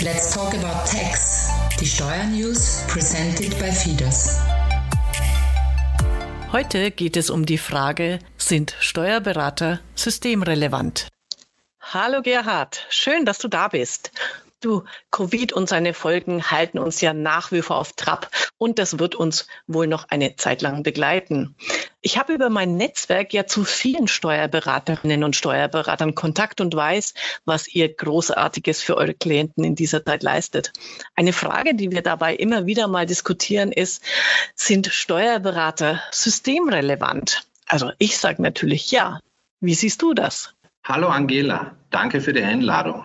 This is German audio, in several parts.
Let's talk about tax. Die Steuernews presented by Fidas. Heute geht es um die Frage, sind Steuerberater systemrelevant? Hallo Gerhard, schön, dass du da bist. Du, Covid und seine Folgen halten uns ja nach wie vor auf Trab und das wird uns wohl noch eine Zeit lang begleiten. Ich habe über mein Netzwerk ja zu vielen Steuerberaterinnen und Steuerberatern Kontakt und weiß, was ihr Großartiges für eure Klienten in dieser Zeit leistet. Eine Frage, die wir dabei immer wieder mal diskutieren, ist, sind Steuerberater systemrelevant? Also ich sage natürlich ja. Wie siehst du das? Hallo Angela, danke für die Einladung.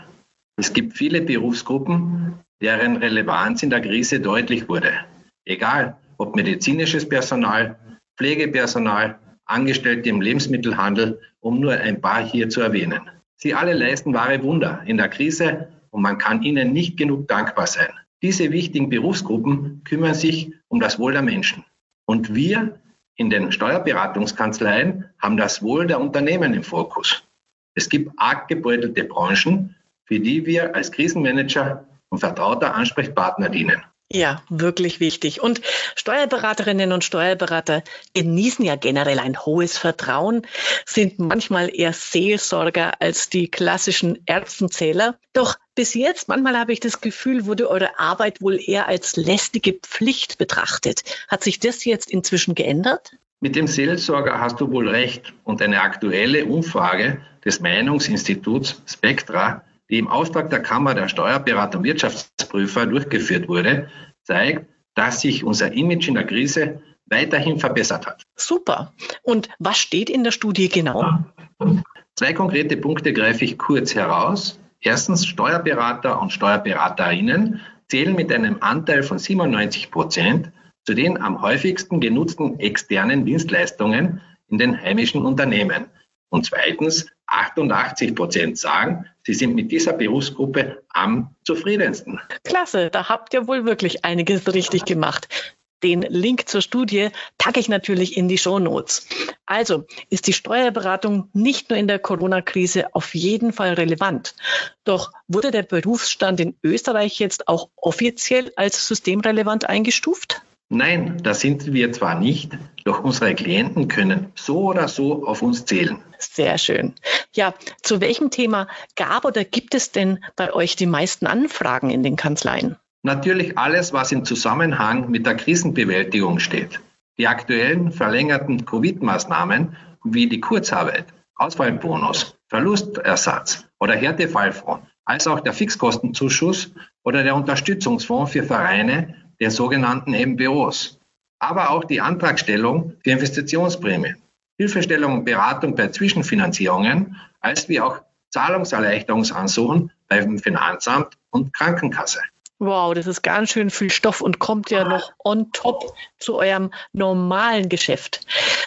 Es gibt viele Berufsgruppen, deren Relevanz in der Krise deutlich wurde. Egal, ob medizinisches Personal, Pflegepersonal, Angestellte im Lebensmittelhandel, um nur ein paar hier zu erwähnen. Sie alle leisten wahre Wunder in der Krise und man kann ihnen nicht genug dankbar sein. Diese wichtigen Berufsgruppen kümmern sich um das Wohl der Menschen. Und wir in den Steuerberatungskanzleien haben das Wohl der Unternehmen im Fokus. Es gibt arg gebeutelte Branchen, für die wir als Krisenmanager und vertrauter Ansprechpartner dienen. Ja, wirklich wichtig. Und Steuerberaterinnen und Steuerberater genießen ja generell ein hohes Vertrauen, sind manchmal eher Seelsorger als die klassischen Erbsenzähler. Doch bis jetzt, manchmal habe ich das Gefühl, wurde eure Arbeit wohl eher als lästige Pflicht betrachtet. Hat sich das jetzt inzwischen geändert? Mit dem Seelsorger hast du wohl recht. Und eine aktuelle Umfrage des Meinungsinstituts Spectra die im Auftrag der Kammer der Steuerberater und Wirtschaftsprüfer durchgeführt wurde, zeigt, dass sich unser Image in der Krise weiterhin verbessert hat. Super. Und was steht in der Studie genau? Zwei konkrete Punkte greife ich kurz heraus. Erstens, Steuerberater und Steuerberaterinnen zählen mit einem Anteil von 97 Prozent zu den am häufigsten genutzten externen Dienstleistungen in den heimischen Unternehmen. Und zweitens, 88 Prozent sagen, sie sind mit dieser Berufsgruppe am zufriedensten. Klasse, da habt ihr wohl wirklich einiges richtig gemacht. Den Link zur Studie packe ich natürlich in die Show Notes. Also ist die Steuerberatung nicht nur in der Corona-Krise auf jeden Fall relevant. Doch wurde der Berufsstand in Österreich jetzt auch offiziell als systemrelevant eingestuft? Nein, das sind wir zwar nicht, doch unsere Klienten können so oder so auf uns zählen. Sehr schön. Ja, zu welchem Thema gab oder gibt es denn bei euch die meisten Anfragen in den Kanzleien? Natürlich alles, was im Zusammenhang mit der Krisenbewältigung steht. Die aktuellen verlängerten Covid-Maßnahmen wie die Kurzarbeit, Ausfallbonus, Verlustersatz oder Härtefallfonds, als auch der Fixkostenzuschuss oder der Unterstützungsfonds für Vereine der sogenannten MBOs, aber auch die Antragstellung für Investitionsprämien, Hilfestellung und Beratung bei Zwischenfinanzierungen, als wie auch Zahlungserleichterungsansuchen beim Finanzamt und Krankenkasse. Wow, das ist ganz schön viel Stoff und kommt ja noch on top zu eurem normalen Geschäft.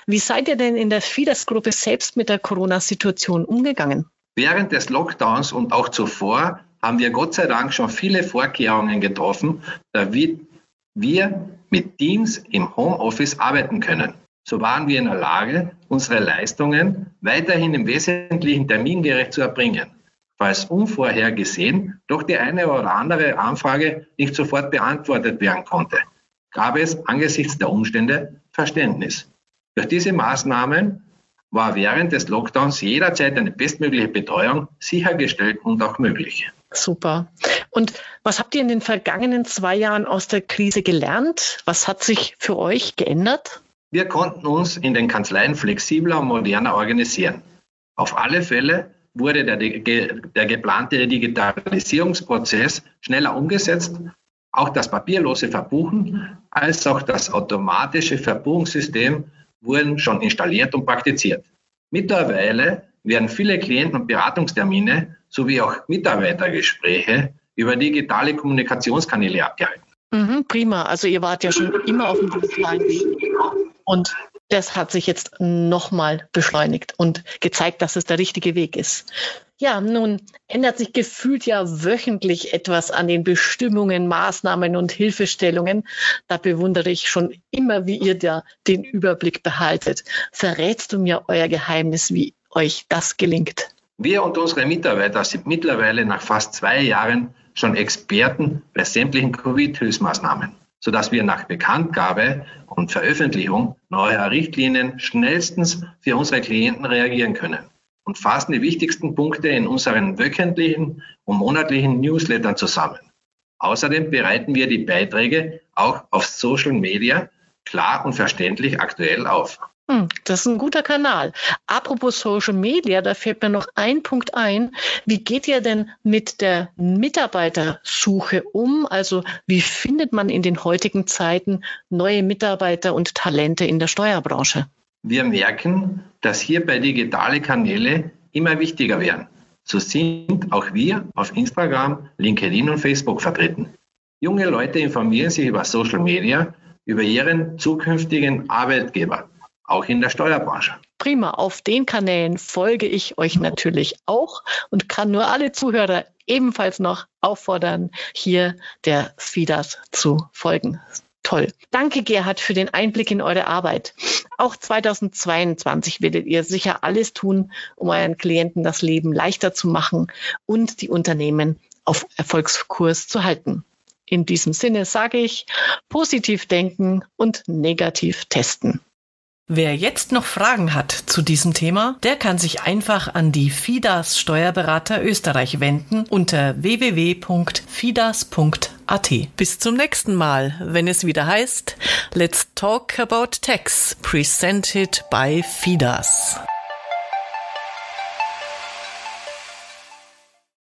Wie seid ihr denn in der FIDAS-Gruppe selbst mit der Corona-Situation umgegangen? Während des Lockdowns und auch zuvor haben wir Gott sei Dank schon viele Vorkehrungen getroffen, damit wir mit Teams im Homeoffice arbeiten können. So waren wir in der Lage, unsere Leistungen weiterhin im Wesentlichen termingerecht zu erbringen. Falls unvorhergesehen doch die eine oder andere Anfrage nicht sofort beantwortet werden konnte, gab es angesichts der Umstände Verständnis. Durch diese Maßnahmen war während des Lockdowns jederzeit eine bestmögliche Betreuung sichergestellt und auch möglich. Super. Und was habt ihr in den vergangenen zwei Jahren aus der Krise gelernt? Was hat sich für euch geändert? Wir konnten uns in den Kanzleien flexibler und moderner organisieren. Auf alle Fälle wurde der, der geplante Digitalisierungsprozess schneller umgesetzt. Auch das papierlose Verbuchen als auch das automatische Verbuchungssystem wurden schon installiert und praktiziert. Mittlerweile werden viele Klienten- und Beratungstermine sowie auch Mitarbeitergespräche über digitale Kommunikationskanäle abgehalten. Mhm, prima. Also ihr wart ja schon immer auf dem digitalen Weg und das hat sich jetzt nochmal beschleunigt und gezeigt, dass es der richtige Weg ist. Ja, nun ändert sich gefühlt ja wöchentlich etwas an den Bestimmungen, Maßnahmen und Hilfestellungen. Da bewundere ich schon immer, wie ihr da den Überblick behaltet. Verrätst du mir euer Geheimnis, wie euch das gelingt? Wir und unsere Mitarbeiter sind mittlerweile nach fast zwei Jahren schon Experten bei sämtlichen Covid-Hilfsmaßnahmen, sodass wir nach Bekanntgabe und Veröffentlichung neuer Richtlinien schnellstens für unsere Klienten reagieren können und fassen die wichtigsten Punkte in unseren wöchentlichen und monatlichen Newslettern zusammen. Außerdem bereiten wir die Beiträge auch auf Social Media klar und verständlich aktuell auf. Hm, das ist ein guter Kanal. Apropos Social Media, da fällt mir noch ein Punkt ein. Wie geht ihr denn mit der Mitarbeitersuche um? Also wie findet man in den heutigen Zeiten neue Mitarbeiter und Talente in der Steuerbranche? Wir merken, dass hierbei digitale Kanäle immer wichtiger werden. So sind auch wir auf Instagram, LinkedIn und Facebook vertreten. Junge Leute informieren sich über Social Media, über ihren zukünftigen Arbeitgeber auch in der Steuerbranche. Prima, auf den Kanälen folge ich euch natürlich auch und kann nur alle Zuhörer ebenfalls noch auffordern, hier der FIDAS zu folgen. Toll. Danke, Gerhard, für den Einblick in eure Arbeit. Auch 2022 werdet ihr sicher alles tun, um euren Klienten das Leben leichter zu machen und die Unternehmen auf Erfolgskurs zu halten. In diesem Sinne sage ich, positiv denken und negativ testen. Wer jetzt noch Fragen hat zu diesem Thema, der kann sich einfach an die FIDAS Steuerberater Österreich wenden unter www.fidas.at. Bis zum nächsten Mal, wenn es wieder heißt Let's Talk About Tax, presented by FIDAS.